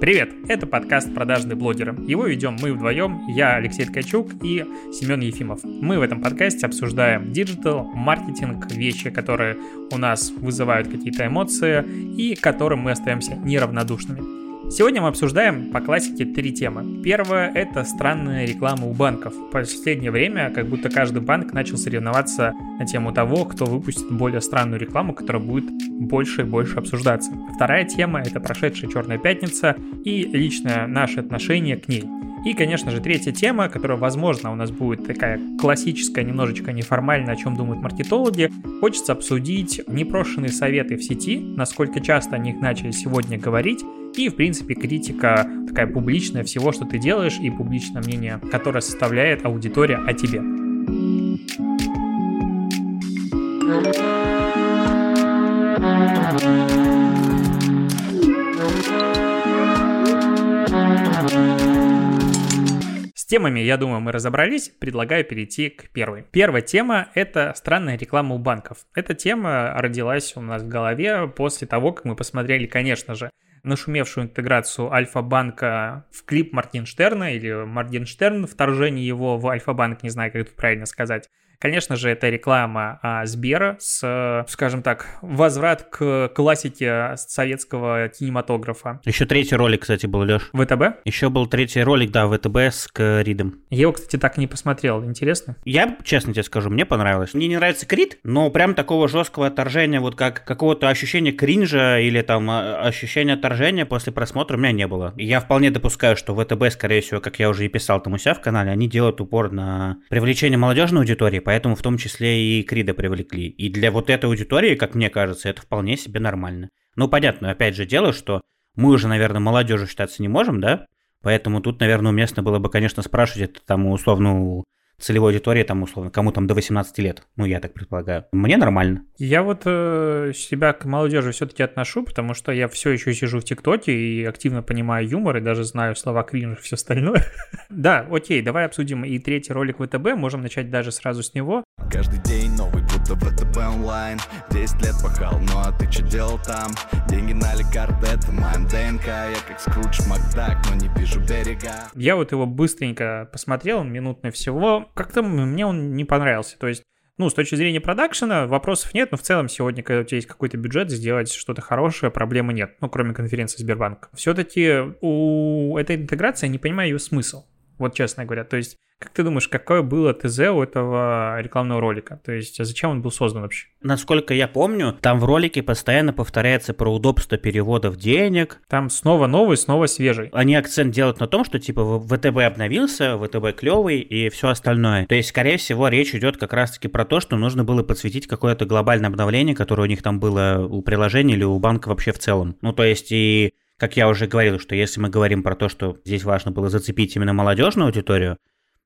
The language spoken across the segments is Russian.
Привет! Это подкаст «Продажные блогеры». Его ведем мы вдвоем, я Алексей Ткачук и Семен Ефимов. Мы в этом подкасте обсуждаем digital, маркетинг, вещи, которые у нас вызывают какие-то эмоции и которым мы остаемся неравнодушными. Сегодня мы обсуждаем по классике три темы. Первая – это странная реклама у банков. В последнее время как будто каждый банк начал соревноваться на тему того, кто выпустит более странную рекламу, которая будет больше и больше обсуждаться. Вторая тема – это прошедшая Черная Пятница и личное наше отношение к ней. И, конечно же, третья тема, которая, возможно, у нас будет такая классическая, немножечко неформальная, о чем думают маркетологи. Хочется обсудить непрошенные советы в сети, насколько часто о них начали сегодня говорить, и, в принципе, критика такая публичная всего, что ты делаешь, и публичное мнение, которое составляет аудитория о тебе. Темами, я думаю, мы разобрались. Предлагаю перейти к первой. Первая тема – это странная реклама у банков. Эта тема родилась у нас в голове после того, как мы посмотрели, конечно же, нашумевшую интеграцию Альфа-банка в клип Мартинштерна или Мартинштерн, вторжение его в Альфа-банк, не знаю, как это правильно сказать. Конечно же, это реклама а, Сбера с, скажем так, возврат к классике советского кинематографа. Еще третий ролик, кстати, был, Леш. ВТБ? Еще был третий ролик, да, ВТБ с Кридом. Я его, кстати, так и не посмотрел. Интересно? Я, честно тебе скажу, мне понравилось. Мне не нравится Крид, но прям такого жесткого отторжения, вот как какого-то ощущения кринжа или там а, ощущения отторжения после просмотра у меня не было. Я вполне допускаю, что ВТБ, скорее всего, как я уже и писал там у себя в канале, они делают упор на привлечение молодежной аудитории, поэтому в том числе и Крида привлекли. И для вот этой аудитории, как мне кажется, это вполне себе нормально. Ну, понятно, опять же, дело, что мы уже, наверное, молодежью считаться не можем, да? Поэтому тут, наверное, уместно было бы, конечно, спрашивать это там условно целевой аудитории, там, условно, кому там до 18 лет. Ну, я так предполагаю. Мне нормально. Я вот э, себя к молодежи все-таки отношу, потому что я все еще сижу в ТикТоке и активно понимаю юмор, и даже знаю слова кринж и все остальное. да, окей, давай обсудим и третий ролик ВТБ. Можем начать даже сразу с него. Каждый день новый, будто ВТБ онлайн. 10 лет пахал, ну а ты что делал там? Деньги на карты, это моя ДНК. Я как Скрудж Макдак, но не вижу берега. Я вот его быстренько посмотрел, минутно всего как-то мне он не понравился. То есть, ну, с точки зрения продакшена вопросов нет, но в целом сегодня, когда у тебя есть какой-то бюджет, сделать что-то хорошее, проблемы нет, ну, кроме конференции Сбербанка. Все-таки у этой интеграции я не понимаю ее смысл, вот честно говоря. То есть, как ты думаешь, какое было ТЗ у этого рекламного ролика? То есть, а зачем он был создан вообще? Насколько я помню, там в ролике постоянно повторяется про удобство переводов денег. Там снова новый, снова свежий. Они акцент делают на том, что типа ВТБ обновился, ВТБ клевый и все остальное. То есть, скорее всего, речь идет как раз-таки про то, что нужно было подсветить какое-то глобальное обновление, которое у них там было у приложения или у банка вообще в целом. Ну, то есть, и как я уже говорил, что если мы говорим про то, что здесь важно было зацепить именно молодежную аудиторию,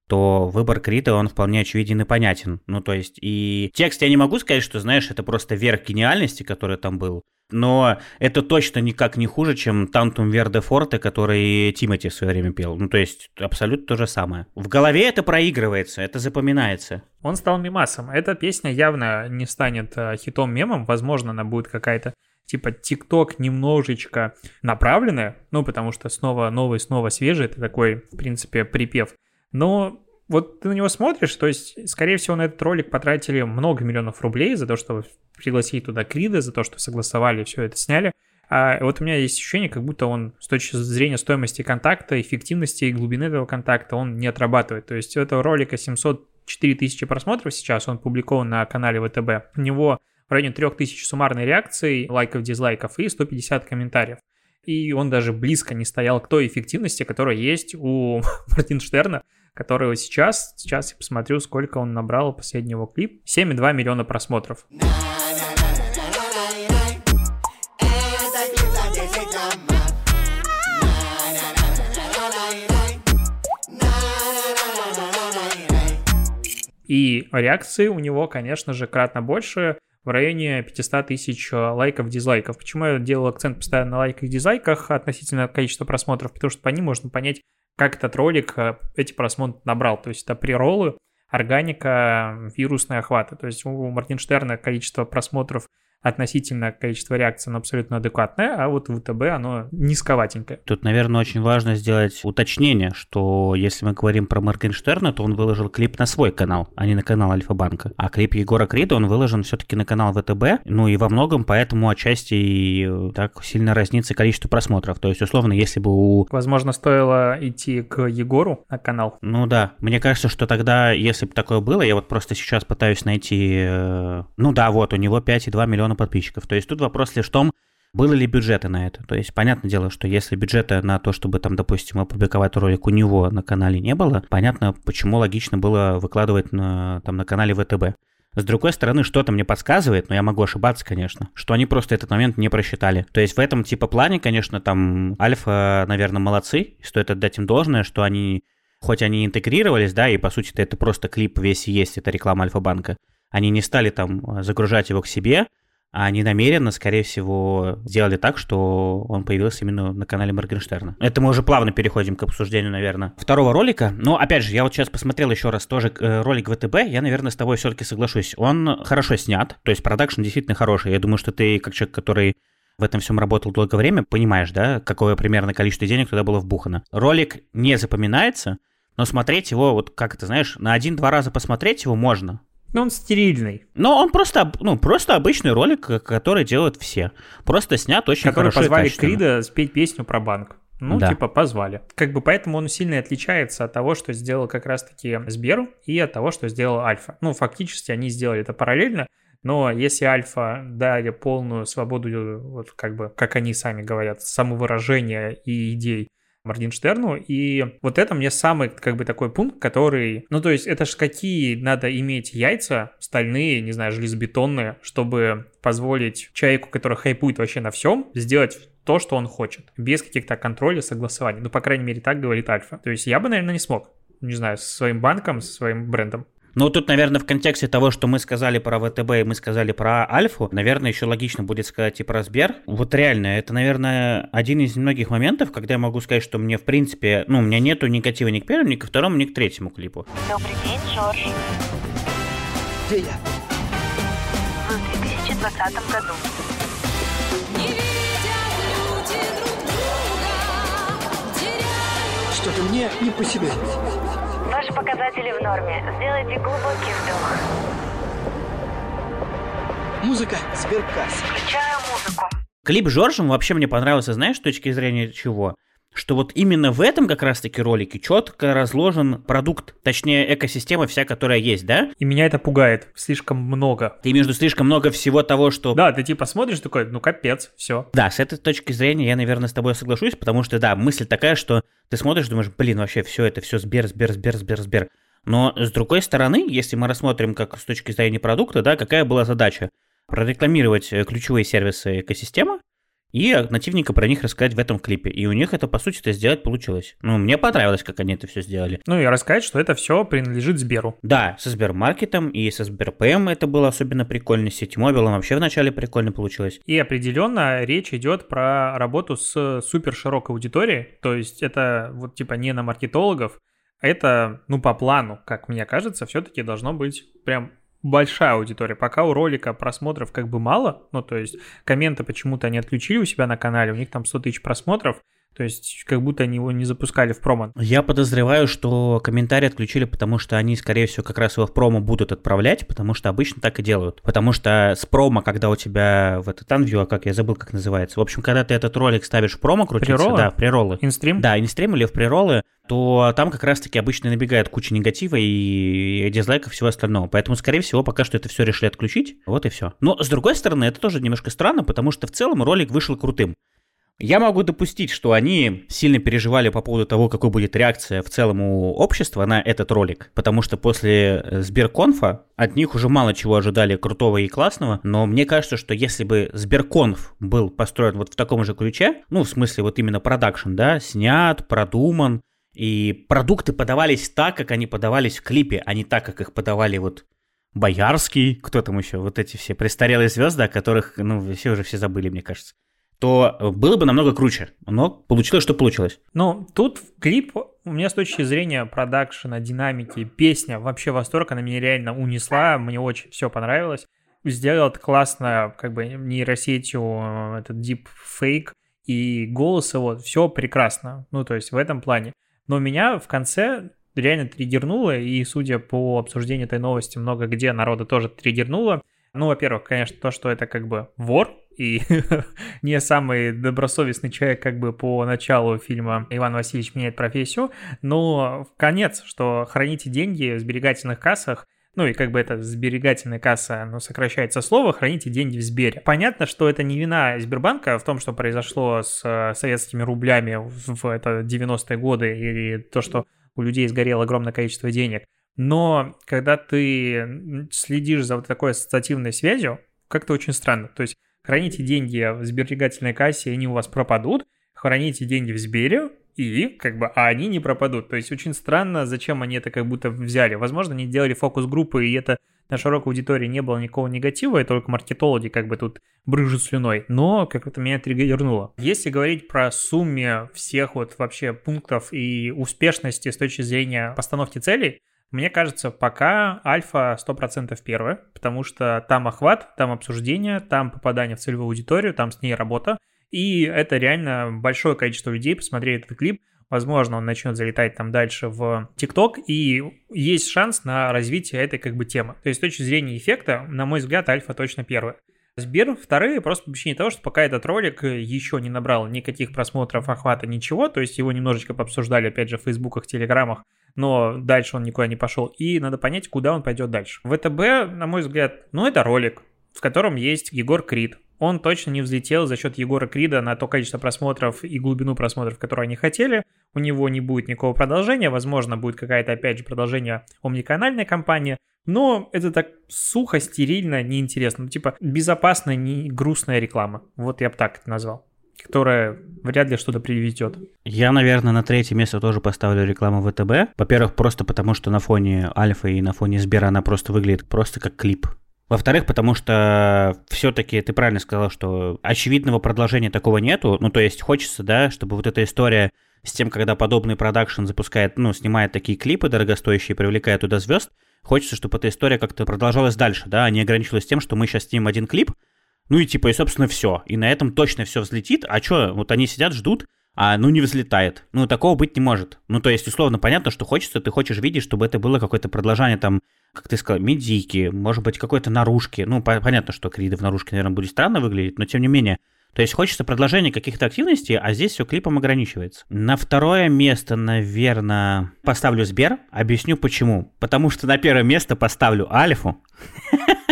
то выбор Крита, он вполне очевиден и понятен. Ну, то есть, и текст я не могу сказать, что, знаешь, это просто верх гениальности, который там был, но это точно никак не хуже, чем Тантум Верде Форте, который Тимати в свое время пел. Ну, то есть, абсолютно то же самое. В голове это проигрывается, это запоминается. Он стал мимасом. Эта песня явно не станет э, хитом-мемом. Возможно, она будет какая-то типа ТикТок немножечко направленная, ну, потому что снова новый, снова свежий, это такой, в принципе, припев. Но вот ты на него смотришь, то есть, скорее всего, на этот ролик потратили много миллионов рублей за то, чтобы пригласить туда Крида, за то, что согласовали, все это сняли. А вот у меня есть ощущение, как будто он с точки зрения стоимости контакта, эффективности и глубины этого контакта, он не отрабатывает. То есть у этого ролика 704 тысячи просмотров сейчас, он публикован на канале ВТБ. У него в районе 3000 суммарной реакций, лайков, дизлайков и 150 комментариев. И он даже близко не стоял к той эффективности, которая есть у Мартинштерна, которого сейчас, сейчас я посмотрю, сколько он набрал последнего клип, 7,2 миллиона просмотров. И реакции у него, конечно же, кратно больше, в районе 500 тысяч лайков, дизлайков. Почему я делал акцент постоянно на лайках и дизлайках относительно количества просмотров? Потому что по ним можно понять, как этот ролик э, эти просмотры набрал. То есть это приролы, органика, вирусные охваты. То есть у Мартинштерна количество просмотров относительно количества реакций, оно абсолютно адекватное, а вот ВТБ оно низковатенькое. Тут, наверное, очень важно сделать уточнение, что если мы говорим про Моргенштерна, то он выложил клип на свой канал, а не на канал Альфа-банка. А клип Егора Крида он выложен все-таки на канал ВТБ, ну и во многом поэтому отчасти и э, так сильно разнится количество просмотров. То есть, условно, если бы у... Возможно, стоило идти к Егору на канал. Ну да, мне кажется, что тогда, если бы такое было, я вот просто сейчас пытаюсь найти... Э, ну да, вот, у него 5,2 миллиона подписчиков. То есть тут вопрос лишь в том, было ли бюджеты на это? То есть, понятное дело, что если бюджета на то, чтобы там, допустим, опубликовать ролик у него на канале не было, понятно, почему логично было выкладывать на, там, на канале ВТБ. С другой стороны, что-то мне подсказывает, но я могу ошибаться, конечно, что они просто этот момент не просчитали. То есть в этом типа плане, конечно, там Альфа, наверное, молодцы, стоит отдать им должное, что они, хоть они интегрировались, да, и по сути это просто клип весь есть, это реклама Альфа-банка, они не стали там загружать его к себе, а они намеренно, скорее всего, сделали так, что он появился именно на канале Моргенштерна. Это мы уже плавно переходим к обсуждению, наверное, второго ролика. Но, опять же, я вот сейчас посмотрел еще раз тоже э, ролик ВТБ, я, наверное, с тобой все-таки соглашусь. Он хорошо снят, то есть продакшн действительно хороший. Я думаю, что ты, как человек, который в этом всем работал долгое время, понимаешь, да, какое примерно количество денег туда было вбухано. Ролик не запоминается, но смотреть его, вот как это, знаешь, на один-два раза посмотреть его можно. Ну, он стерильный. Но он просто, ну, просто обычный ролик, который делают все. Просто снят очень который хорошо позвали Крида спеть песню про банк. Ну, Да. типа, позвали. Как бы поэтому он сильно отличается от того, что сделал как раз-таки Сбер и от того, что сделал Альфа. Ну, фактически они сделали это параллельно, но если Альфа дали полную свободу, вот как бы, как они сами говорят, самовыражения и идей Моргенштерну, и вот это мне самый, как бы, такой пункт, который, ну, то есть, это ж какие надо иметь яйца, стальные, не знаю, железобетонные, чтобы позволить человеку, который хайпует вообще на всем, сделать то, что он хочет, без каких-то контролей, согласований. Ну, по крайней мере, так говорит Альфа. То есть я бы, наверное, не смог. Не знаю, со своим банком, со своим брендом. Ну, тут, наверное, в контексте того, что мы сказали про ВТБ и мы сказали про Альфу, наверное, еще логично будет сказать и про Сбер. Вот реально, это, наверное, один из немногих моментов, когда я могу сказать, что мне, в принципе, ну, у меня нету негатива ни к первому, ни ко второму, ни к третьему клипу. Добрый день, Джордж. Где я? В 2020 году. Не видят люди друг друга, теряют Что-то мне не по себе. Ваши показатели в норме. Сделайте глубокий вдох. Музыка Сберкасс. Включаю музыку. Клип Жоржем вообще мне понравился, знаешь, с точки зрения чего? Что вот именно в этом как раз-таки ролике четко разложен продукт, точнее экосистема вся, которая есть, да? И меня это пугает. Слишком много. Ты между слишком много всего того, что... Да, ты типа смотришь такой, ну капец, все. Да, с этой точки зрения я, наверное, с тобой соглашусь, потому что, да, мысль такая, что ты смотришь, думаешь, блин, вообще все это, все Сбер, Сбер, Сбер, Сбер, Сбер. Но с другой стороны, если мы рассмотрим как с точки зрения продукта, да, какая была задача? Прорекламировать э, ключевые сервисы экосистемы и нативненько про них рассказать в этом клипе. И у них это, по сути, это сделать получилось. Ну, мне понравилось, как они это все сделали. Ну и рассказать, что это все принадлежит Сберу. Да, со Сбермаркетом и со Сберпм это было особенно прикольно, с Сетимобилом вообще вначале прикольно получилось. И определенно речь идет про работу с супер широкой аудиторией. То есть это вот типа не на маркетологов, а это, ну, по плану, как мне кажется, все-таки должно быть прям большая аудитория. Пока у ролика просмотров как бы мало, ну, то есть комменты почему-то они отключили у себя на канале, у них там 100 тысяч просмотров, то есть как будто они его не запускали в промо. Я подозреваю, что комментарии отключили, потому что они, скорее всего, как раз его в промо будут отправлять, потому что обычно так и делают. Потому что с промо, когда у тебя в этот анвью, а как я забыл, как называется. В общем, когда ты этот ролик ставишь в промо крутиться, Прероллы? да, в прероллы. Инстрим? Да, инстрим или в прероллы, то там как раз-таки обычно набегает куча негатива и дизлайков и всего остального. Поэтому, скорее всего, пока что это все решили отключить. Вот и все. Но, с другой стороны, это тоже немножко странно, потому что в целом ролик вышел крутым. Я могу допустить, что они сильно переживали по поводу того, какой будет реакция в целом у общества на этот ролик, потому что после э, Сберконфа от них уже мало чего ожидали крутого и классного, но мне кажется, что если бы Сберконф был построен вот в таком же ключе, ну, в смысле вот именно продакшн, да, снят, продуман, и продукты подавались так, как они подавались в клипе, а не так, как их подавали вот Боярский, кто там еще, вот эти все престарелые звезды, о которых, ну, все уже все забыли, мне кажется то было бы намного круче. Но получилось, что получилось. Ну, тут клип у меня с точки зрения продакшена, динамики, песня, вообще восторг, она меня реально унесла, мне очень все понравилось. сделал это классно, как бы нейросетью, э, этот deepfake, и голос его, все прекрасно. Ну, то есть в этом плане. Но меня в конце реально триггернуло, и судя по обсуждению этой новости, много где народа тоже триггернуло. Ну, во-первых, конечно, то, что это как бы вор, и не самый добросовестный человек как бы по началу фильма Иван Васильевич меняет профессию, но в конец, что храните деньги в сберегательных кассах, ну и как бы это сберегательная касса, ну, сокращается слово, храните деньги в Сбере. Понятно, что это не вина Сбербанка в том, что произошло с э, советскими рублями в это 90-е годы или то, что у людей сгорело огромное количество денег. Но когда ты следишь за вот такой ассоциативной связью, как-то очень странно. То есть храните деньги в сберегательной кассе, они у вас пропадут, храните деньги в Сбере, и как бы, а они не пропадут. То есть очень странно, зачем они это как будто взяли. Возможно, они делали фокус-группы, и это на широкой аудитории не было никакого негатива, и только маркетологи как бы тут брыжут слюной. Но как-то меня триггернуло. Если говорить про сумме всех вот вообще пунктов и успешности с точки зрения постановки целей, мне кажется, пока альфа 100% первая, потому что там охват, там обсуждение, там попадание в целевую аудиторию, там с ней работа, и это реально большое количество людей посмотрели этот клип, возможно, он начнет залетать там дальше в ТикТок, и есть шанс на развитие этой как бы темы. То есть с точки зрения эффекта, на мой взгляд, альфа точно первая. Сбер вторые просто по причине того, что пока этот ролик еще не набрал никаких просмотров, охвата, ничего, то есть его немножечко пообсуждали, опять же, в фейсбуках, телеграммах, но дальше он никуда не пошел, и надо понять, куда он пойдет дальше. ВТБ, на мой взгляд, ну это ролик, в котором есть Егор Крид, он точно не взлетел за счет Егора Крида на то количество просмотров и глубину просмотров, которые они хотели. У него не будет никакого продолжения, возможно, будет какая-то, опять же, продолжение омниканальной кампании, но это так сухо, стерильно, неинтересно. Ну, типа, безопасная, не грустная реклама. Вот я бы так это назвал которая вряд ли что-то приведет. Я, наверное, на третье место тоже поставлю рекламу ВТБ. Во-первых, просто потому, что на фоне Альфа и на фоне Сбера она просто выглядит просто как клип. Во-вторых, потому что все-таки ты правильно сказал, что очевидного продолжения такого нету. Ну, то есть хочется, да, чтобы вот эта история с тем, когда подобный продакшн запускает, ну, снимает такие клипы дорогостоящие, привлекает туда звезд, хочется, чтобы эта история как-то продолжалась дальше, да, а не ограничилась тем, что мы сейчас снимем один клип, ну и типа, и собственно все. И на этом точно все взлетит. А что, вот они сидят, ждут, а ну не взлетает. Ну такого быть не может. Ну то есть условно понятно, что хочется, ты хочешь видеть, чтобы это было какое-то продолжение там, как ты сказал, медики, может быть какой-то наружки. Ну по- понятно, что Крида в наружке, наверное, будет странно выглядеть, но тем не менее. То есть хочется продолжения каких-то активностей, а здесь все клипом ограничивается. На второе место, наверное, поставлю Сбер. Объясню почему. Потому что на первое место поставлю Альфу.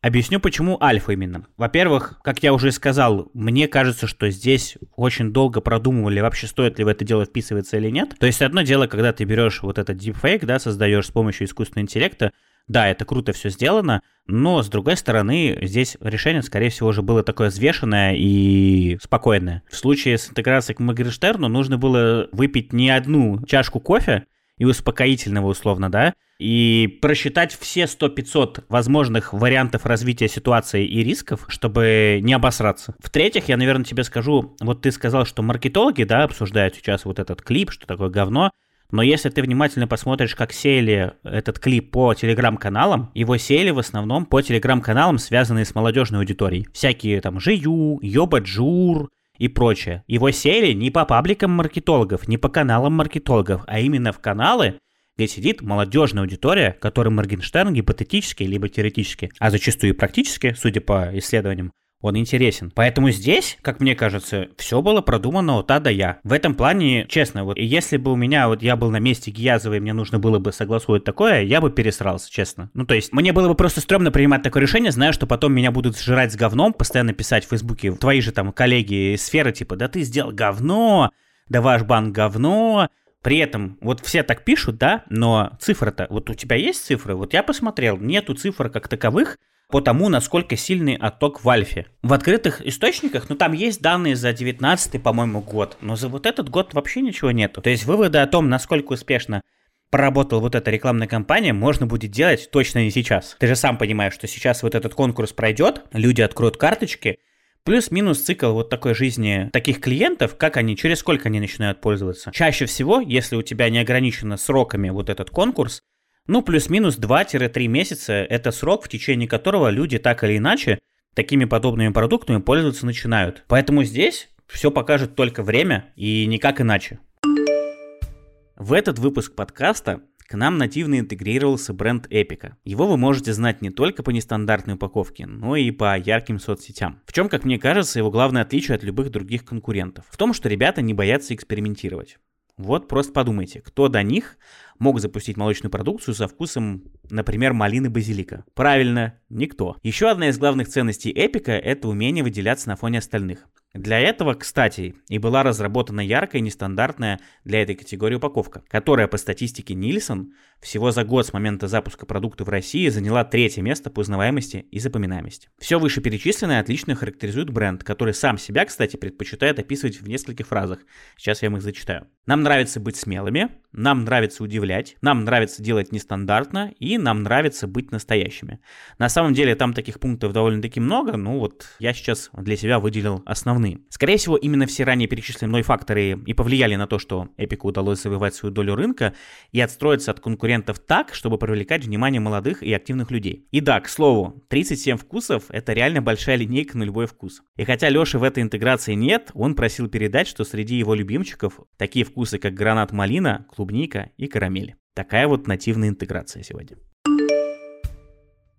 Объясню, почему альфа именно. Во-первых, как я уже сказал, мне кажется, что здесь очень долго продумывали, вообще стоит ли в это дело вписываться или нет. То есть одно дело, когда ты берешь вот этот deepfake, да, создаешь с помощью искусственного интеллекта, да, это круто все сделано, но с другой стороны, здесь решение, скорее всего, уже было такое взвешенное и спокойное. В случае с интеграцией к Моргенштерну нужно было выпить не одну чашку кофе и успокоительного условно, да, и просчитать все 100-500 возможных вариантов развития ситуации и рисков, чтобы не обосраться. В-третьих, я, наверное, тебе скажу, вот ты сказал, что маркетологи, да, обсуждают сейчас вот этот клип, что такое говно, но если ты внимательно посмотришь, как сеяли этот клип по телеграм-каналам, его сеяли в основном по телеграм-каналам, связанные с молодежной аудиторией. Всякие там Жию, Йоба Джур и прочее. Его сеяли не по пабликам маркетологов, не по каналам маркетологов, а именно в каналы, где сидит молодежная аудитория, которой Моргенштерн гипотетически либо теоретически, а зачастую и практически, судя по исследованиям, он интересен. Поэтому здесь, как мне кажется, все было продумано от А до Я. В этом плане, честно, вот если бы у меня, вот я был на месте Гиязовой, мне нужно было бы согласовать такое, я бы пересрался, честно. Ну, то есть, мне было бы просто стрёмно принимать такое решение, зная, что потом меня будут сжирать с говном, постоянно писать в Фейсбуке твои же там коллеги из сферы, типа, да ты сделал говно, да ваш банк говно, при этом вот все так пишут, да, но цифра-то, вот у тебя есть цифры? Вот я посмотрел, нету цифр как таковых по тому, насколько сильный отток в Альфе. В открытых источниках, ну там есть данные за 19 по-моему, год, но за вот этот год вообще ничего нету. То есть выводы о том, насколько успешно поработала вот эта рекламная кампания, можно будет делать точно не сейчас. Ты же сам понимаешь, что сейчас вот этот конкурс пройдет, люди откроют карточки, Плюс-минус цикл вот такой жизни таких клиентов, как они, через сколько они начинают пользоваться. Чаще всего, если у тебя не ограничено сроками вот этот конкурс, Ну, плюс-минус 2-3 месяца – это срок, в течение которого люди так или иначе такими подобными продуктами пользоваться начинают. Поэтому здесь все покажет только время и никак иначе. В этот выпуск подкаста к нам нативно интегрировался бренд Эпика. Его вы можете знать не только по нестандартной упаковке, но и по ярким соцсетям. В чем, как мне кажется, его главное отличие от любых других конкурентов? В том, что ребята не боятся экспериментировать. Вот просто подумайте, кто до них мог запустить молочную продукцию со вкусом, например, малины базилика? Правильно, никто. Еще одна из главных ценностей Эпика – это умение выделяться на фоне остальных. Для этого, кстати, и была разработана яркая нестандартная для этой категории упаковка, которая по статистике Нильсон всего за год с момента запуска продукта в России заняла третье место по узнаваемости и запоминаемости. Все вышеперечисленное отлично характеризует бренд, который сам себя, кстати, предпочитает описывать в нескольких фразах. Сейчас я вам их зачитаю. Нам нравится быть смелыми, нам нравится удивлять, нам нравится делать нестандартно и нам нравится быть настоящими. На самом деле там таких пунктов довольно-таки много, ну вот я сейчас для себя выделил основные. Скорее всего, именно все ранее перечисленные мной факторы и повлияли на то, что Эпику удалось завоевать свою долю рынка и отстроиться от конкурентов так, чтобы привлекать внимание молодых и активных людей. И да, к слову, 37 вкусов — это реально большая линейка на любой вкус. И хотя Леши в этой интеграции нет, он просил передать, что среди его любимчиков такие вкусы, как гранат малина, клубника и карамель. Такая вот нативная интеграция сегодня.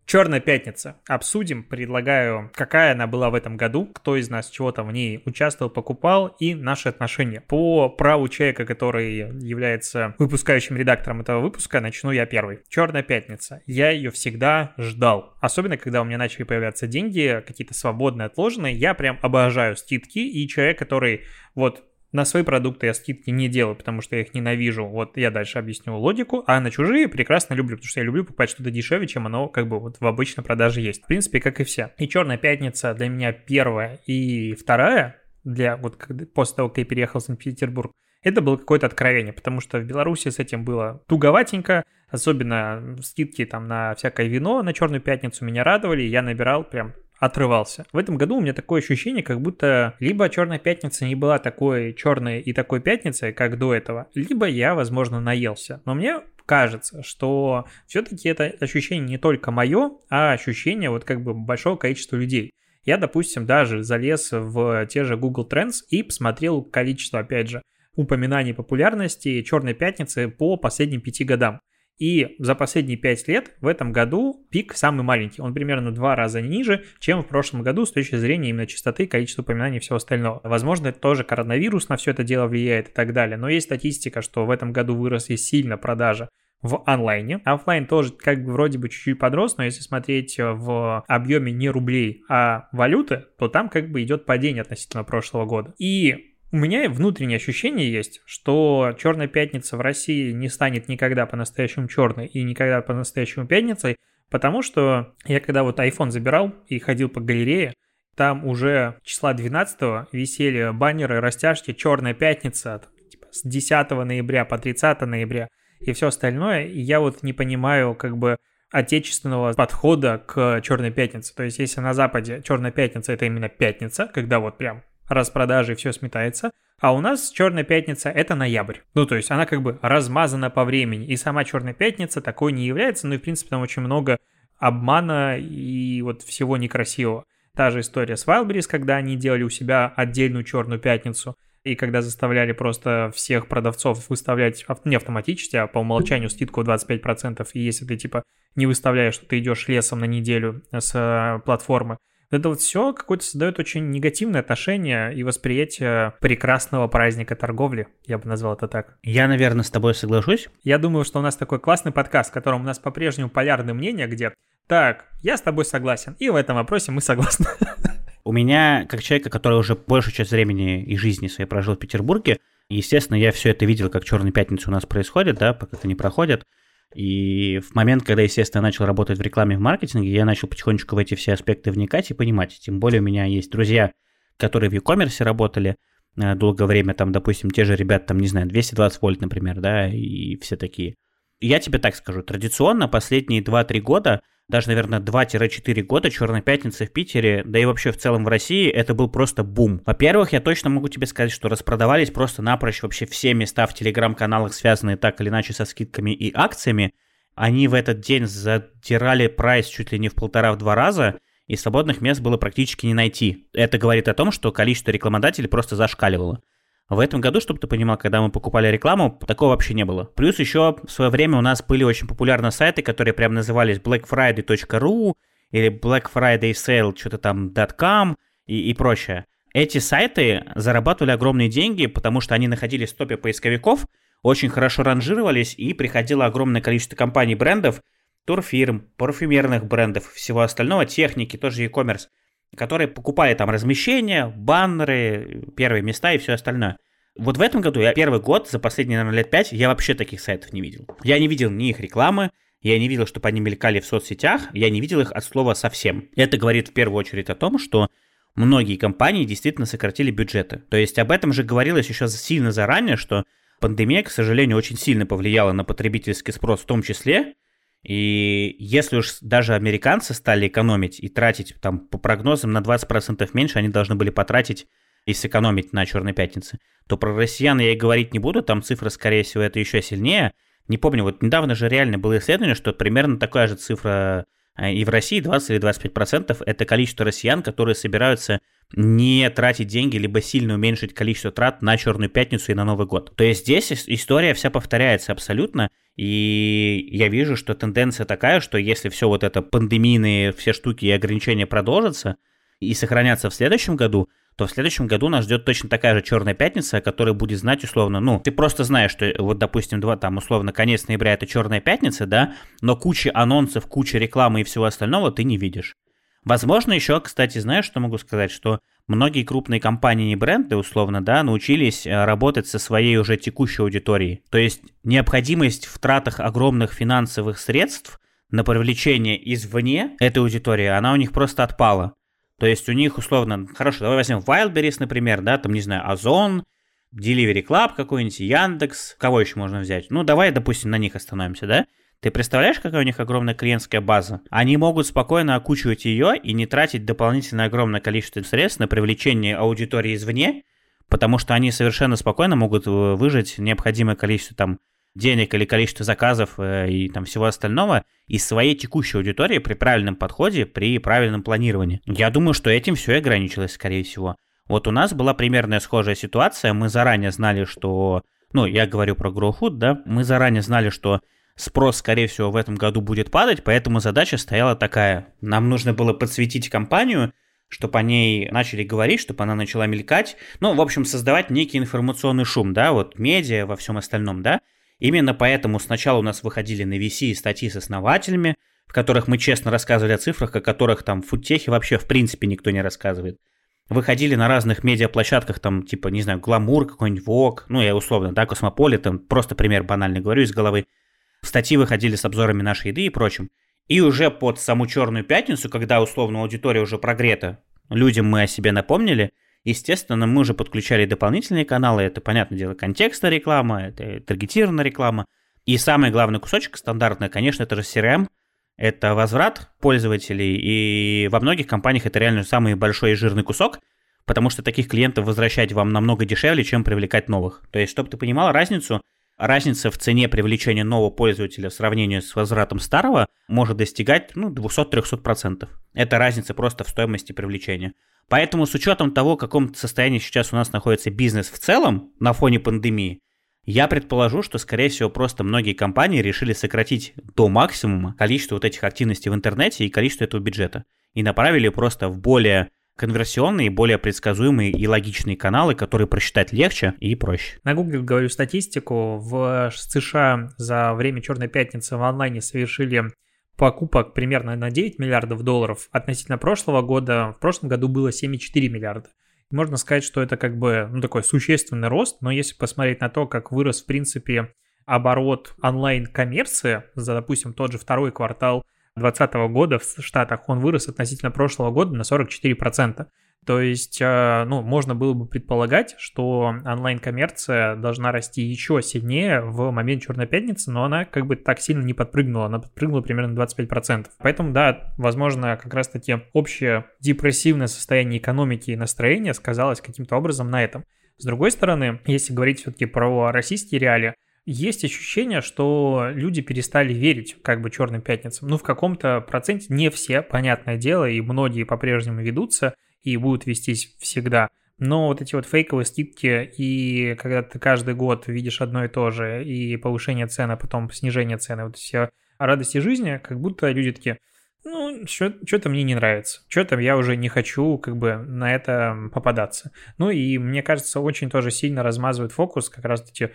Черная пятница. Обсудим. Предлагаю, какая она была в этом году, кто из нас чего-то в ней участвовал, покупал и наши отношения. По праву человека, который является выпускающим редактором этого выпуска, начну я первый. Черная пятница. Я ее всегда ждал. Особенно, когда у меня начали появляться деньги, какие-то свободные, отложенные. Я прям обожаю скидки и человек, который вот на свои продукты я скидки не делаю, потому что я их ненавижу. Вот я дальше объясню логику. А на чужие прекрасно люблю, потому что я люблю покупать что-то дешевле, чем оно как бы вот в обычной продаже есть. В принципе, как и все. И Черная пятница для меня первая и вторая, для вот после того, как я переехал в Санкт-Петербург, это было какое-то откровение, потому что в Беларуси с этим было туговатенько, особенно скидки там на всякое вино на Черную пятницу меня радовали, я набирал прям отрывался. В этом году у меня такое ощущение, как будто либо Черная пятница не была такой черной и такой пятницей, как до этого, либо я, возможно, наелся. Но мне кажется, что все-таки это ощущение не только мое, а ощущение вот как бы большого количества людей. Я, допустим, даже залез в те же Google Trends и посмотрел количество, опять же, упоминаний популярности Черной пятницы по последним пяти годам. И за последние 5 лет в этом году пик самый маленький. Он примерно два раза ниже, чем в прошлом году с точки зрения именно частоты, количества упоминаний и всего остального. Возможно, это тоже коронавирус на все это дело влияет и так далее. Но есть статистика, что в этом году выросли сильно продажи в онлайне. Оффлайн тоже как бы вроде бы чуть-чуть подрос, но если смотреть в объеме не рублей, а валюты, то там как бы идет падение относительно прошлого года. И у меня внутреннее ощущение есть, что Черная пятница в России не станет никогда по-настоящему черной и никогда по-настоящему пятницей, потому что я когда вот iPhone забирал и ходил по галерее, там уже числа 12 висели баннеры, растяжки «Черная пятница» типа, с 10 ноября по 30 ноября и все остальное. И я вот не понимаю как бы отечественного подхода к Черной пятнице. То есть если на Западе Черная пятница это именно пятница, когда вот прям распродажи, все сметается. А у нас Черная пятница это ноябрь. Ну, то есть она как бы размазана по времени. И сама Черная пятница такой не является. Ну и, в принципе, там очень много обмана и вот всего некрасивого. Та же история с Wildberries, когда они делали у себя отдельную Черную пятницу. И когда заставляли просто всех продавцов выставлять не автоматически, а по умолчанию скидку в 25%. И если ты типа не выставляешь, что ты идешь лесом на неделю с э, платформы, это вот все какое-то создает очень негативное отношение и восприятие прекрасного праздника торговли, я бы назвал это так. Я, наверное, с тобой соглашусь. Я думаю, что у нас такой классный подкаст, в котором у нас по-прежнему полярные мнения, где так, я с тобой согласен, и в этом вопросе мы согласны. У меня, как человека, который уже большую часть времени и жизни своей прожил в Петербурге, естественно, я все это видел, как Черная пятница у нас происходит, да, пока это не проходит. И в момент, когда, естественно, я начал работать в рекламе в маркетинге, я начал потихонечку в эти все аспекты вникать и понимать. Тем более у меня есть друзья, которые в e-commerce работали э, долгое время, там, допустим, те же ребята, там, не знаю, 220 вольт, например, да, и все такие. Я тебе так скажу, традиционно последние 2-3 года даже, наверное, 2-4 года Черная пятница в Питере, да и вообще в целом в России, это был просто бум. Во-первых, я точно могу тебе сказать, что распродавались просто напрочь вообще все места в телеграм-каналах, связанные так или иначе со скидками и акциями. они в этот день задирали прайс чуть ли не в полтора-два раза, и свободных мест было практически не найти. Это говорит о том, что количество рекламодателей просто зашкаливало. В этом году, чтобы ты понимал, когда мы покупали рекламу, такого вообще не было. Плюс еще в свое время у нас были очень популярные сайты, которые прям назывались blackfriday.ru или blackfridaysale, что-то там .com и, и прочее. Эти сайты зарабатывали огромные деньги, потому что они находились в топе поисковиков, очень хорошо ранжировались, и приходило огромное количество компаний, брендов, турфирм, парфюмерных брендов, всего остального, техники, тоже e-commerce, которые покупали там размещения, баннеры, первые места и все остальное. Вот в этом году, я первый год, за последние, наверное, лет пять, я вообще таких сайтов не видел. Я не видел ни их рекламы, я не видел, чтобы они мелькали в соцсетях, я не видел их от слова совсем. Это говорит в первую очередь о том, что многие компании действительно сократили бюджеты. То есть об этом же говорилось еще сильно заранее, что пандемия, к сожалению, очень сильно повлияла на потребительский спрос в том числе. И если уж даже американцы стали экономить и тратить там по прогнозам на 20% меньше, они должны были потратить и сэкономить на Черной Пятнице, то про россиян я и говорить не буду, там цифра, скорее всего, это еще сильнее. Не помню, вот недавно же реально было исследование, что примерно такая же цифра а, и в России 20 или 25 процентов это количество россиян, которые собираются не тратить деньги, либо сильно уменьшить количество трат на Черную Пятницу и на Новый год. То есть здесь история вся повторяется абсолютно, и я вижу, что тенденция такая, что если все вот это пандемийные все штуки и ограничения продолжатся и сохранятся в следующем году, то в следующем году нас ждет точно такая же черная пятница, которая будет знать условно, ну, ты просто знаешь, что вот, допустим, два, там, условно, конец ноября это черная пятница, да, но куча анонсов, куча рекламы и всего остального ты не видишь. Возможно, еще, кстати, знаешь, что могу сказать, что многие крупные компании и бренды, условно, да, научились э, работать со своей уже текущей аудиторией. То есть необходимость в тратах огромных финансовых средств на привлечение извне этой аудитории, она у них просто отпала. То есть у них условно, хорошо, давай возьмем Wildberries, например, да, там, не знаю, Озон, Delivery Club какой-нибудь, Яндекс, кого еще можно взять? Ну, давай, допустим, на них остановимся, да? Ты представляешь, какая у них огромная клиентская база? Они могут спокойно окучивать ее и не тратить дополнительное огромное количество средств на привлечение аудитории извне, потому что они совершенно спокойно могут э, выжать необходимое количество там денег или количество заказов э, и там всего остального из своей текущей аудитории при правильном подходе, при правильном планировании. Я думаю, что этим все и ограничилось, скорее всего. Вот у нас была примерная схожая ситуация, мы заранее знали, что, ну, я говорю про GrowFood, да, мы заранее знали, что спрос, скорее всего, в этом году будет падать, поэтому задача стояла такая. Нам нужно было подсветить компанию, чтобы о ней начали говорить, чтобы она начала мелькать. Ну, в общем, создавать некий информационный шум, да, вот медиа во всем остальном, да. Именно поэтому сначала у нас выходили на VC статьи с основателями, в которых мы честно рассказывали о цифрах, о которых там в фудтехе вообще в принципе никто не рассказывает. Выходили на разных медиаплощадках, там, типа, не знаю, Гламур какой-нибудь, Vogue, ну, я условно, да, Космополитен, просто пример банальный говорю из головы. Статьи выходили с обзорами нашей еды и прочим. И уже под саму Черную Пятницу, когда условно аудитория уже прогрета, людям мы о себе напомнили – Естественно, мы уже подключали дополнительные каналы, это, понятное дело, контекстная реклама, это таргетированная реклама. И самый главный кусочек стандартный, конечно, это же CRM, это возврат пользователей, и во многих компаниях это реально самый большой и жирный кусок, потому что таких клиентов возвращать вам намного дешевле, чем привлекать новых. То есть, чтобы ты понимал разницу, разница в цене привлечения нового пользователя в сравнении с возвратом старого может достигать ну, 200-300%. Это разница просто в стоимости привлечения. Поэтому с учетом того, в каком состоянии сейчас у нас находится бизнес в целом на фоне пандемии, я предположу, что, скорее всего, просто многие компании решили сократить до максимума количество вот этих активностей в интернете и количество этого бюджета. И направили просто в более конверсионные, более предсказуемые и логичные каналы, которые просчитать легче и проще. На Google говорю статистику. В США за время Черной Пятницы в онлайне совершили покупок примерно на 9 миллиардов долларов. Относительно прошлого года, в прошлом году было 7,4 миллиарда. Можно сказать, что это как бы ну, такой существенный рост, но если посмотреть на то, как вырос, в принципе, оборот онлайн-коммерции за, допустим, тот же второй квартал 2020 года в Штатах, он вырос относительно прошлого года на 44%. То есть, э, ну, можно было бы предполагать, что онлайн-коммерция должна расти еще сильнее в момент Черной Пятницы, но она как бы так сильно не подпрыгнула, она подпрыгнула примерно 25%. Поэтому, да, возможно, как раз-таки общее депрессивное состояние экономики и настроения сказалось каким-то образом на этом. С другой стороны, если говорить все-таки про российские реалии, есть ощущение, что люди перестали верить как бы черным пятницам. Ну, в каком-то проценте не все, понятное дело, и многие по-прежнему ведутся и будут вестись всегда. Но вот эти вот фейковые скидки, и когда ты каждый год видишь одно и то же, и повышение цены, а потом снижение цены, вот все радости жизни, как будто люди такие, ну, что-то мне не нравится, что-то я уже не хочу как бы на это попадаться. Ну и мне кажется, очень тоже сильно размазывает фокус как раз-таки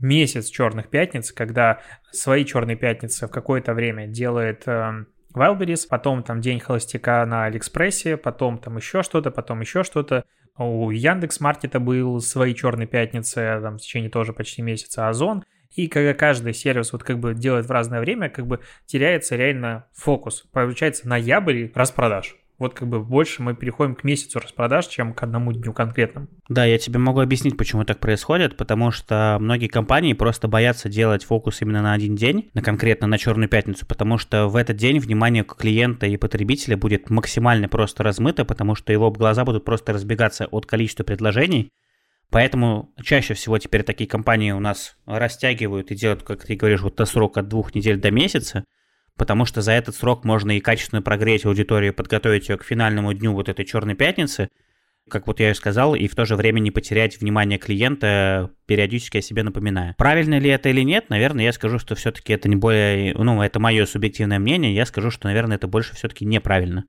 месяц черных пятниц, когда свои черные пятницы в какое-то время делает э, Wildberries, потом там день холостяка на Алиэкспрессе, потом там еще что-то, потом еще что-то. У Яндекс Маркета был свои черные пятницы, там в течение тоже почти месяца Озон. И когда каждый сервис вот как бы делает в разное время, как бы теряется реально фокус. Получается ноябрь распродаж. Вот как бы больше мы переходим к месяцу распродаж, чем к одному дню конкретному. Да, я тебе могу объяснить, почему так происходит, потому что многие компании просто боятся делать фокус именно на один день, на конкретно на Черную пятницу, потому что в этот день внимание клиента и потребителя будет максимально просто размыто, потому что его глаза будут просто разбегаться от количества предложений, Поэтому чаще всего теперь такие компании у нас растягивают и делают, как ты говоришь, вот срок от двух недель до месяца, потому что за этот срок можно и качественно прогреть аудиторию, подготовить ее к финальному дню вот этой черной пятницы, как вот я и сказал, и в то же время не потерять внимание клиента, периодически о себе напоминая. Правильно ли это или нет, наверное, я скажу, что все-таки это не более, ну, это мое субъективное мнение, я скажу, что, наверное, это больше все-таки неправильно.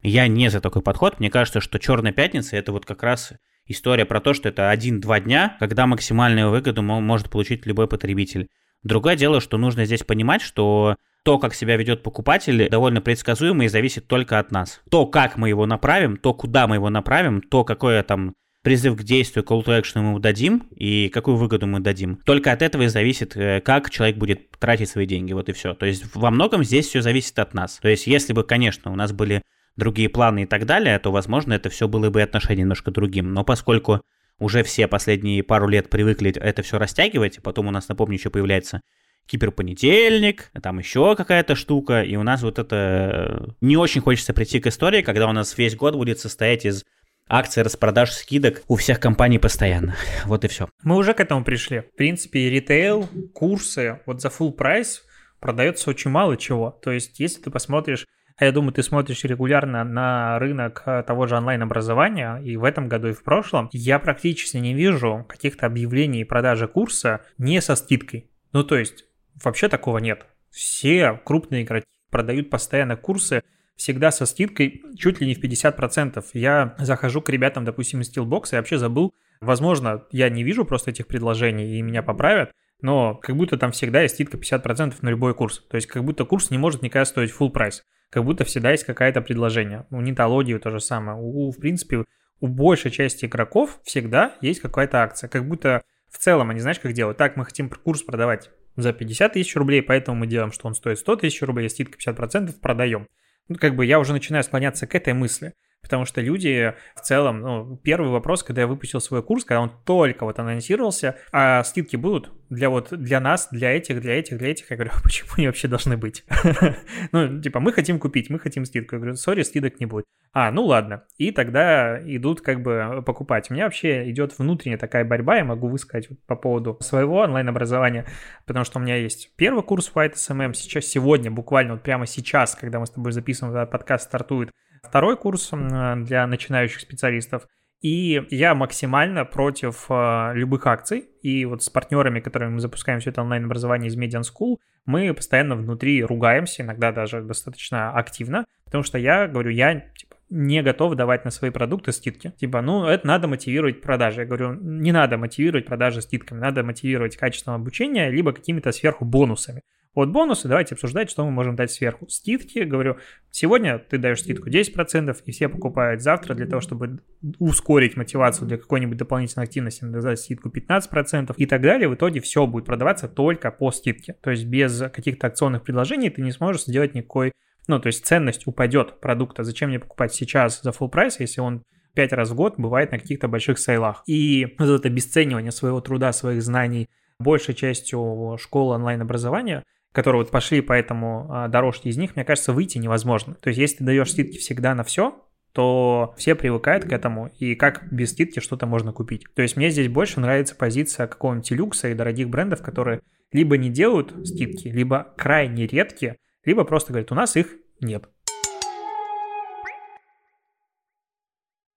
Я не за такой подход, мне кажется, что черная пятница это вот как раз история про то, что это один-два дня, когда максимальную выгоду может получить любой потребитель. Другое дело, что нужно здесь понимать, что то, как себя ведет покупатель, довольно предсказуемо и зависит только от нас. То, как мы его направим, то, куда мы его направим, то, какое там призыв к действию, call to action ему дадим и какую выгоду мы дадим. Только от этого и зависит, э, как человек будет тратить свои деньги, вот и все. То есть во многом здесь все зависит от нас. То есть если бы, конечно, у нас были другие планы и так далее, то, возможно, это все было бы отношение немножко другим. Но поскольку уже все последние пару лет привыкли это все растягивать, потом у нас, напомню, еще появляется киберпонедельник, там еще какая-то штука, и у нас вот это... Э, не очень хочется прийти к истории, когда у нас весь год будет состоять из акций, распродаж, скидок у всех компаний постоянно. Вот и все. Мы уже к этому пришли. В принципе, ритейл, курсы, вот за full прайс продается очень мало чего. То есть, если ты посмотришь а я думаю, ты смотришь регулярно на рынок э, того же онлайн-образования, и в этом году, и в прошлом, я практически не вижу каких-то объявлений продажи курса не со скидкой. Ну, то есть, вообще такого нет. Все крупные игроки продают постоянно курсы, всегда со скидкой чуть ли не в 50%. Я захожу к ребятам, допустим, из Steelbox и вообще забыл, возможно, я не вижу просто этих предложений и меня поправят, но как будто там всегда есть скидка 50% на любой курс. То есть как будто курс не может никогда стоить full прайс как будто всегда есть какое-то предложение. У нитологии то же самое. У, в принципе, у большей части игроков всегда есть какая-то акция. Как будто в целом они, знаешь, как делают? Так, мы хотим курс продавать за 50 тысяч рублей, поэтому мы делаем, что он стоит 100 тысяч рублей, скидка 50%, продаем. Ну, как бы я уже начинаю склоняться к этой мысли. Потому что люди в целом, ну, первый вопрос, когда я выпустил свой курс, когда он только вот анонсировался, а скидки будут для вот, для нас, для этих, для этих, для этих. Я говорю, «А почему они вообще должны быть? Ну, типа, мы хотим купить, мы хотим скидку. Я говорю, сори, скидок не будет. А, ну ладно. И тогда идут как бы покупать. У меня вообще идет внутренняя такая борьба, я могу высказать по поводу своего онлайн-образования, потому что у меня есть первый курс White SMM, сейчас, сегодня, буквально вот прямо сейчас, когда мы с тобой записываем, этот подкаст стартует, второй курс для начинающих специалистов. И я максимально против э, любых акций. И вот с партнерами, которыми мы запускаем все это онлайн-образование из Median School, мы постоянно внутри ругаемся, иногда даже достаточно активно, потому что я говорю, я типа, не готов давать на свои продукты скидки. Типа, ну, это надо мотивировать продажи. Я говорю, не надо мотивировать продажи скидками, надо мотивировать качественное обучение, либо какими-то сверху бонусами. Вот бонусы, давайте обсуждать, что мы можем дать сверху. Скидки, говорю, сегодня ты даешь скидку 10%, и все покупают завтра для того, чтобы ускорить мотивацию для какой-нибудь дополнительной активности, надо скидку 15% и так далее. В итоге все будет продаваться только по скидке. То есть без каких-то акционных предложений ты не сможешь сделать никакой ну, то есть ценность упадет продукта. Зачем мне покупать сейчас за full прайс, если он пять раз в год бывает на каких-то больших сейлах. И вот это обесценивание своего труда, своих знаний большей частью школы онлайн-образования, которые вот пошли по этому а, дорожке из них, мне кажется, выйти невозможно. То есть, если ты даешь скидки всегда на все, то все привыкают к этому, и как без скидки что-то можно купить. То есть мне здесь больше нравится позиция какого-нибудь люкса и дорогих брендов, которые либо не делают скидки, либо крайне редкие, либо просто говорят, у нас их нет.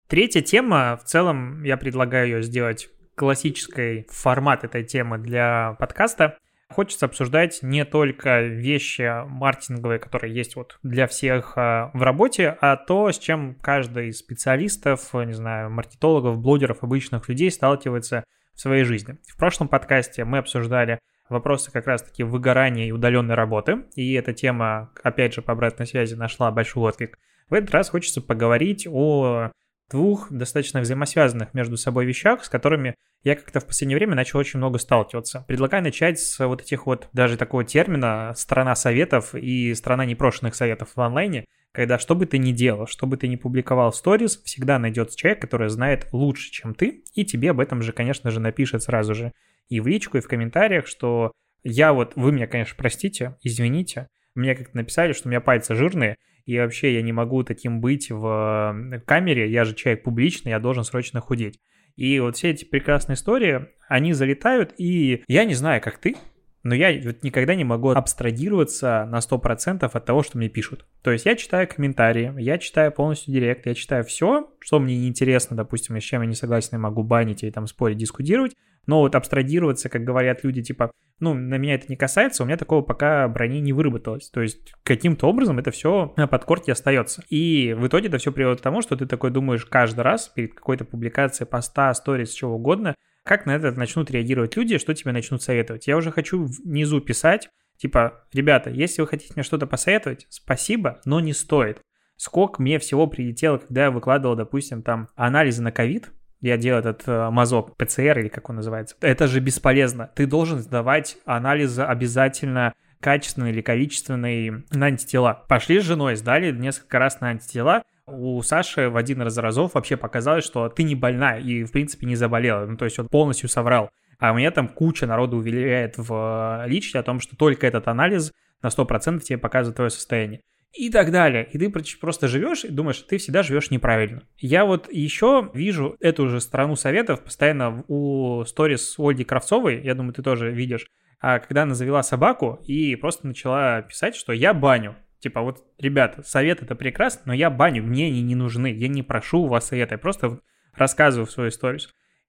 Третья тема, в целом я предлагаю ее сделать классической формат этой темы для подкаста. Хочется обсуждать не только вещи маркетинговые, которые есть вот для всех а, в работе, а то, с чем каждый из специалистов, не знаю, маркетологов, блогеров, обычных людей сталкивается в своей жизни. В прошлом подкасте мы обсуждали вопросы как раз-таки выгорания и удаленной работы, и эта тема, опять же, по обратной связи нашла большой отклик. В этот раз хочется поговорить о двух достаточно взаимосвязанных между собой вещах, с которыми я как-то в последнее время начал очень много сталкиваться. Предлагаю начать с вот этих вот даже такого термина «страна советов» и «страна непрошенных советов» в онлайне, когда что бы ты ни делал, что бы ты ни публиковал в сторис, всегда найдется человек, который знает лучше, чем ты, и тебе об этом же, конечно же, напишет сразу же и в личку, и в комментариях, что я вот, вы меня, конечно, простите, извините, мне как-то написали, что у меня пальцы жирные, и вообще я не могу таким быть в э, камере, я же человек публичный, я должен срочно худеть. И вот все эти прекрасные истории, они залетают, и я не знаю, как ты, но я вот никогда не могу абстрагироваться на 100% от того, что мне пишут. То есть я читаю комментарии, я читаю полностью директ, я читаю все, что мне неинтересно, допустим, с чем я не согласен, я могу банить и там спорить, дискутировать, но вот абстрагироваться, как говорят люди, типа, ну, на меня это не касается, у меня такого пока брони не выработалось. То есть каким-то образом это все на подкорте остается. И в итоге это все приводит к тому, что ты такой думаешь каждый раз перед какой-то публикацией поста, сторис, чего угодно, как на это начнут реагировать люди, что тебе начнут советовать. Я уже хочу внизу писать, типа, ребята, если вы хотите мне что-то посоветовать, спасибо, но не стоит. Сколько мне всего прилетело, когда я выкладывал, допустим, там анализы на ковид, я делаю этот э, мазок ПЦР или как он называется. Это же бесполезно. Ты должен сдавать анализы обязательно качественные или количественные на антитела. Пошли с женой, сдали несколько раз на антитела, у Саши в один из разов вообще показалось, что ты не больна и, в принципе, не заболела. Ну, то есть он полностью соврал. А у меня там куча народу уверяет в э, личке о том, что только этот анализ на 100% тебе показывает твое состояние. И так далее. И ты просто живешь и думаешь, ты всегда живешь неправильно. Я вот еще вижу эту же страну советов постоянно у сторис Ольги Кравцовой, я думаю, ты тоже видишь, а когда она завела собаку и просто начала писать, что я баню. Типа, вот, ребята, совет это прекрасно, но я баню, мне они не нужны, я не прошу у вас совета, я просто рассказываю свою историю.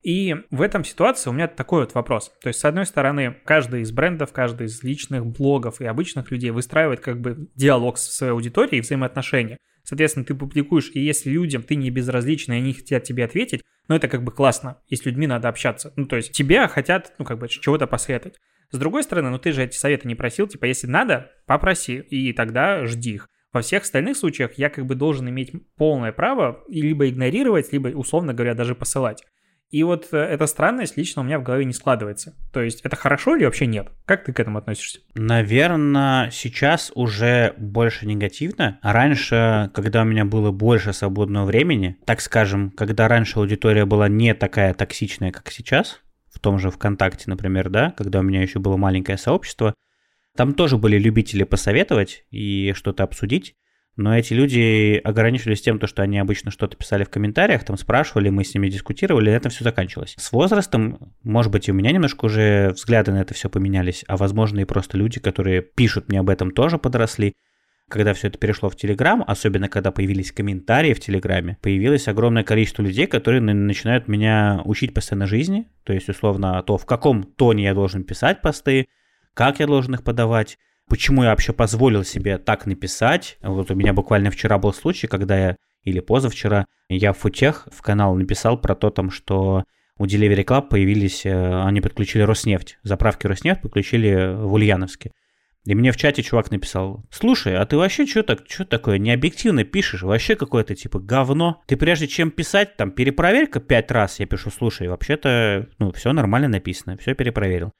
И в этом ситуации у меня такой вот вопрос. То есть, с одной стороны, каждый из брендов, каждый из личных блогов и обычных людей выстраивает как бы диалог со своей аудиторией и взаимоотношения. Соответственно, ты публикуешь, и если людям ты не безразличен, и они хотят тебе ответить, ну это как бы классно, и с людьми надо общаться. Ну то есть тебя хотят, ну как бы чего-то посоветовать. С другой стороны, ну ты же эти советы не просил, типа, если надо, попроси, и тогда жди их. Во всех остальных случаях я как бы должен иметь полное право либо игнорировать, либо, условно говоря, даже посылать. И вот э, эта странность лично у меня в голове не складывается. То есть это хорошо или вообще нет? Как ты к этому относишься? Наверное, сейчас уже больше негативно. Раньше, когда у меня было больше свободного времени, так скажем, когда раньше аудитория была не такая токсичная, как сейчас, в том же ВКонтакте, например, да, когда у меня еще было маленькое сообщество, там тоже были любители посоветовать и что-то обсудить, но эти люди ограничивались тем, то, что они обычно что-то писали в комментариях, там спрашивали, мы с ними дискутировали, и это все заканчивалось. С возрастом, может быть, и у меня немножко уже взгляды на это все поменялись, а возможно и просто люди, которые пишут мне об этом, тоже подросли когда все это перешло в Телеграм, особенно когда появились комментарии в Телеграме, появилось огромное количество людей, которые начинают меня учить постоянно жизни, то есть условно то, в каком тоне я должен писать посты, как я должен их подавать, почему я вообще позволил себе так написать. Вот у меня буквально вчера был случай, когда я, или позавчера, я в футех в канал написал про то, там, что у Delivery Club появились, э, они подключили Роснефть, заправки Роснефть подключили в Ульяновске. И мне в чате чувак написал, слушай, а ты вообще что так, что такое необъективно пишешь? Вообще какое-то типа говно. Ты прежде чем писать, там, перепроверь-ка пять раз. Я пишу, слушай, вообще-то, ну, все нормально написано, все перепроверил.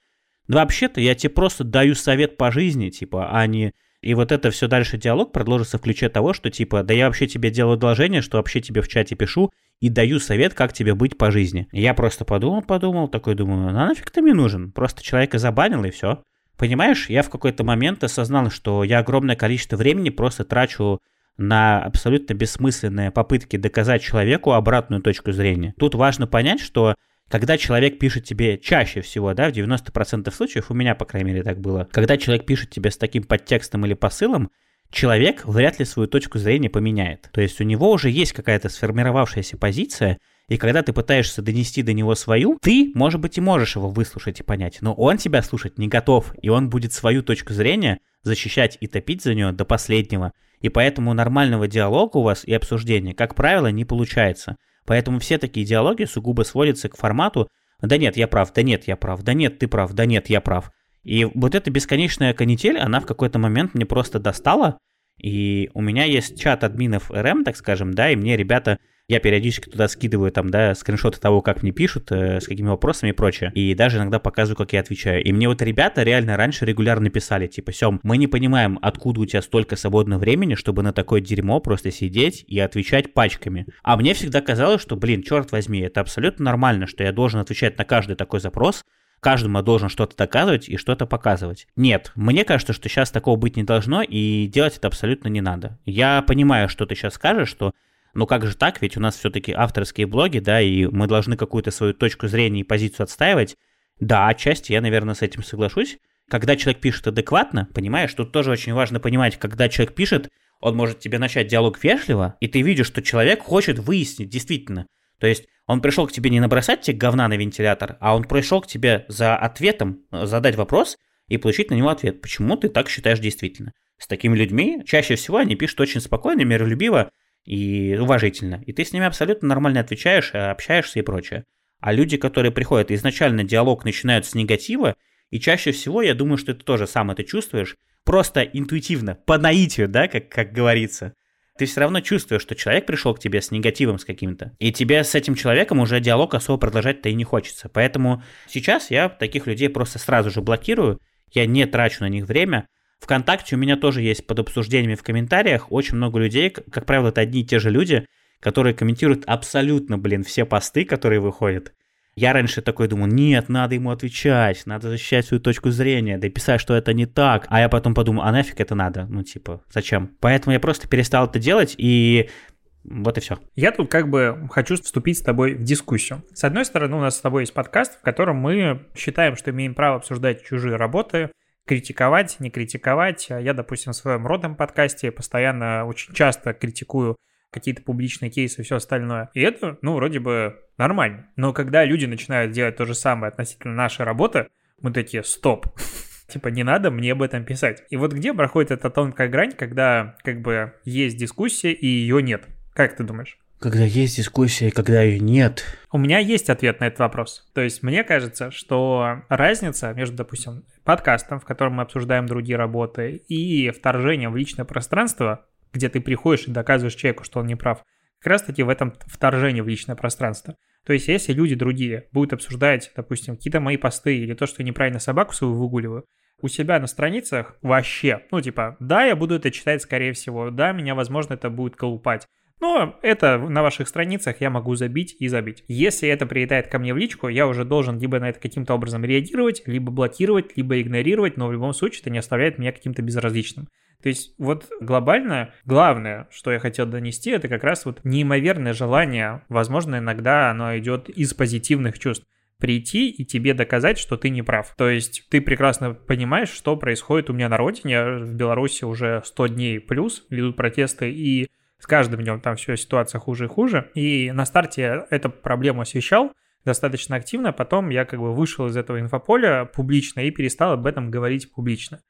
Вообще-то я тебе просто даю совет по жизни, типа, а не... И вот это все дальше диалог продолжится в ключе того, что типа, да я вообще тебе делаю одолжение, что вообще тебе в чате пишу и даю совет, как тебе быть по жизни. Я просто подумал, подумал, такой думаю, ну нафиг ты мне нужен? Просто человека забанил и все. Понимаешь, я в какой-то момент осознал, что я огромное количество времени просто трачу на абсолютно бессмысленные попытки доказать человеку обратную точку зрения. Тут важно понять, что когда человек пишет тебе чаще всего, да, в 90% случаев, у меня, по крайней мере, так было, когда человек пишет тебе с таким подтекстом или посылом, человек вряд ли свою точку зрения поменяет. То есть у него уже есть какая-то сформировавшаяся позиция, и когда ты пытаешься донести до него свою, ты, может быть, и можешь его выслушать и понять, но он тебя слушать не готов, и он будет свою точку зрения защищать и топить за нее до последнего. И поэтому нормального диалога у вас и обсуждения, как правило, не получается. Поэтому все такие диалоги сугубо сводятся к формату «да нет, я прав, да нет, я прав, да нет, ты прав, да нет, я прав». И вот эта бесконечная канитель, она в какой-то момент мне просто достала, и у меня есть чат админов РМ, так скажем, да, и мне ребята я периодически туда скидываю там, да, скриншоты того, как мне пишут, э, с какими вопросами и прочее. И даже иногда показываю, как я отвечаю. И мне вот ребята реально раньше регулярно писали, типа, Сем, мы не понимаем, откуда у тебя столько свободного времени, чтобы на такое дерьмо просто сидеть и отвечать пачками. А мне всегда казалось, что, блин, черт возьми, это абсолютно нормально, что я должен отвечать на каждый такой запрос, каждому должен что-то доказывать и что-то показывать. Нет, мне кажется, что сейчас такого быть не должно, и делать это абсолютно не надо. Я понимаю, что ты сейчас скажешь, что ну как же так, ведь у нас все-таки авторские блоги, да, и мы должны какую-то свою точку зрения и позицию отстаивать. Да, отчасти я, наверное, с этим соглашусь. Когда человек пишет адекватно, понимаешь, тут тоже очень важно понимать, когда человек пишет, он может тебе начать диалог вежливо, и ты видишь, что человек хочет выяснить действительно. То есть он пришел к тебе не набросать тебе говна на вентилятор, а он пришел к тебе за ответом, задать вопрос и получить на него ответ. Почему ты так считаешь действительно? С такими людьми чаще всего они пишут очень спокойно, миролюбиво, и уважительно. И ты с ними абсолютно нормально отвечаешь, э, общаешься и прочее. А люди, которые приходят, изначально диалог начинают с негатива, и чаще всего, я думаю, что ты тоже сам это чувствуешь, просто интуитивно, по наитию, да, как, как говорится. Ты все равно чувствуешь, что человек пришел к тебе с негативом с каким-то, и тебе с этим человеком уже диалог особо продолжать-то и не хочется. Поэтому сейчас я таких людей просто сразу же блокирую, я не трачу на них время, ВКонтакте у меня тоже есть под обсуждениями в комментариях очень много людей, как правило, это одни и те же люди, которые комментируют абсолютно, блин, все посты, которые выходят. Я раньше такой думал, нет, надо ему отвечать, надо защищать свою точку зрения, да писать, что это не так. А я потом подумал, а нафиг это надо? Ну, типа, зачем? Поэтому я просто перестал это делать, и вот и все. Я тут как бы хочу вступить с тобой в дискуссию. С одной стороны, у нас с тобой есть подкаст, в котором мы считаем, что имеем право обсуждать чужие работы, критиковать, не критиковать. Я, допустим, в своем родном подкасте постоянно очень часто критикую какие-то публичные кейсы и все остальное. И это, ну, вроде бы нормально. Но когда люди начинают делать то же самое относительно нашей работы, мы такие, стоп, типа, не надо мне об этом писать. И вот где проходит эта тонкая грань, когда как бы есть дискуссия и ее нет? Как ты думаешь? Когда есть дискуссия, когда ее нет. У меня есть ответ на этот вопрос. То есть мне кажется, что разница между, допустим, подкастом, в котором мы обсуждаем другие работы, и вторжением в личное пространство, где ты приходишь и доказываешь человеку, что он не прав, как раз-таки в этом вторжении в личное пространство. То есть если люди другие будут обсуждать, допустим, какие-то мои посты или то, что я неправильно собаку свою выгуливаю, у себя на страницах вообще, ну типа, да, я буду это читать скорее всего, да, меня, возможно, это будет колупать, но это на ваших страницах я могу забить и забить. Если это прилетает ко мне в личку, я уже должен либо на это каким-то образом реагировать, либо блокировать, либо игнорировать, но в любом случае это не оставляет меня каким-то безразличным. То есть вот глобально главное, что я хотел донести, это как раз вот неимоверное желание, возможно, иногда оно идет из позитивных чувств прийти и тебе доказать, что ты не прав. То есть ты прекрасно понимаешь, что происходит у меня на родине. В Беларуси уже 100 дней плюс ведут протесты, и с каждым днем там все ситуация хуже и хуже. И на старте эту проблему освещал достаточно активно, потом я как бы вышел из этого инфополя публично и перестал об этом говорить публично.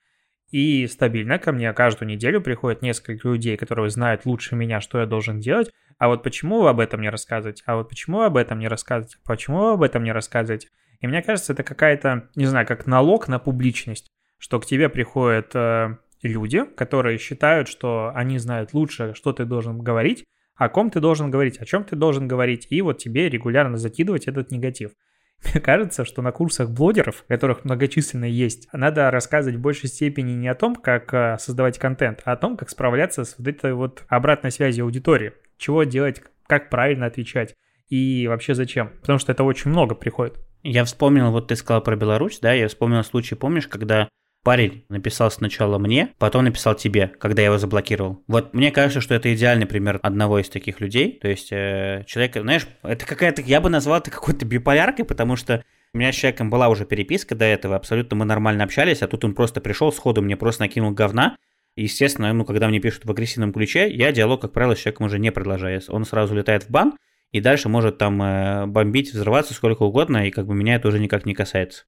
И стабильно ко мне каждую неделю приходят несколько людей, которые знают лучше меня, что я должен делать. А вот почему вы об этом не рассказываете? А вот почему вы об этом не рассказываете? Почему вы об этом не рассказываете? И мне кажется, это какая-то, не знаю, как налог на публичность, что к тебе приходят э, люди, которые считают, что они знают лучше, что ты должен говорить, о ком ты должен говорить, о чем ты должен говорить, и вот тебе регулярно закидывать этот негатив. Мне кажется, что на курсах блогеров, которых многочисленно есть, надо рассказывать в большей степени не о том, как э, создавать контент, а о том, как справляться с вот этой вот обратной связью аудитории. Чего делать, как правильно отвечать и вообще зачем. Потому что это очень много приходит. Я вспомнил, вот ты сказал про Беларусь, да, я вспомнил случай, помнишь, когда парень написал сначала мне, потом написал тебе, когда я его заблокировал. Вот мне кажется, что это идеальный пример одного из таких людей. То есть э, человек, знаешь, это какая-то, я бы назвал это какой-то биполяркой, потому что у меня с человеком была уже переписка до этого, абсолютно мы нормально общались, а тут он просто пришел сходу, мне просто накинул говна. Естественно, ну, когда мне пишут в агрессивном ключе, я диалог, как правило, с человеком уже не продолжаю. Он сразу летает в бан, и дальше может там э, бомбить, взрываться сколько угодно, и как бы меня это уже никак не касается.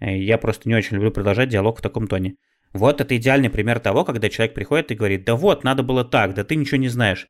Э, Я просто не очень люблю продолжать диалог в таком тоне. Вот это идеальный пример того, когда человек приходит и говорит, да вот, надо было так, да ты ничего не знаешь.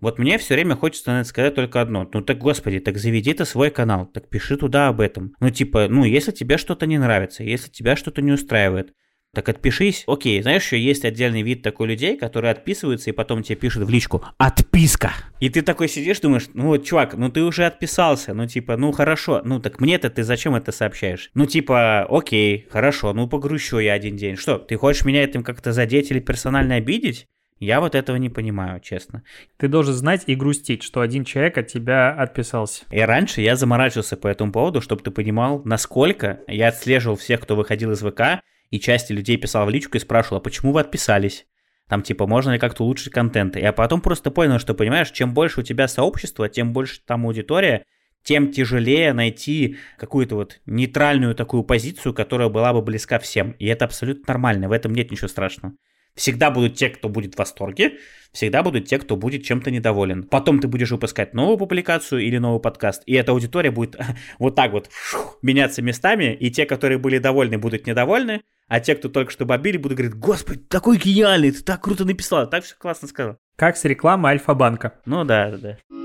Вот мне все время хочется сказать только одно. Ну так, господи, так заведи ты свой канал, так пиши туда об этом. Ну типа, ну если тебе что-то не нравится, если тебя что-то не устраивает, так отпишись. Окей, знаешь, еще есть отдельный вид такой людей, которые отписываются и потом тебе пишут в личку «Отписка!» И ты такой сидишь, думаешь, ну вот, чувак, ну ты уже отписался, ну типа, ну хорошо, ну так мне-то ты зачем это сообщаешь? Ну типа, окей, хорошо, ну погрущу я один день. Что, ты хочешь меня этим как-то задеть или персонально обидеть? Я вот этого не понимаю, честно. Ты должен знать и грустить, что один человек от тебя отписался. И раньше я заморачивался по этому поводу, чтобы ты понимал, насколько я отслеживал всех, кто выходил из ВК, и части людей писал в личку и спрашивал, а почему вы отписались? Там типа, можно ли как-то улучшить контент? И я потом просто понял, что, понимаешь, чем больше у тебя сообщество, тем больше там аудитория, тем тяжелее найти какую-то вот нейтральную такую позицию, которая была бы близка всем. И это абсолютно нормально, в этом нет ничего страшного. Всегда будут те, кто будет в восторге, всегда будут те, кто будет чем-то недоволен. Потом ты будешь выпускать новую публикацию или новый подкаст, и эта аудитория будет вот так вот шух, меняться местами, и те, которые были довольны, будут недовольны, а те, кто только что бомбили, будут говорить, господи, такой гениальный, ты так круто написал, так все классно сказал. Как с рекламы Альфа-банка. Ну да, да, да.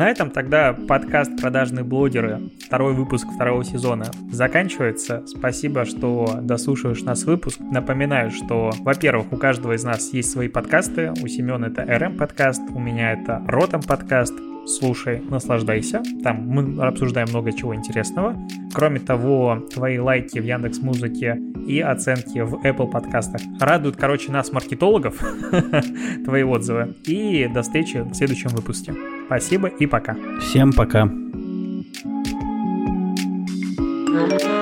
На этом тогда подкаст «Продажные блогеры», второй выпуск второго сезона, заканчивается. Спасибо, что дослушиваешь нас выпуск. Напоминаю, что, во-первых, у каждого из нас есть свои подкасты. У Семена это RM подкаст, у меня это Ротом подкаст. Слушай, наслаждайся. Там мы обсуждаем много чего интересного. Кроме того, твои лайки в Яндекс Музыке и оценки в Apple подкастах радуют, короче, нас, маркетологов, твои отзывы. И до встречи в следующем выпуске. Спасибо и пока. Всем пока. Thank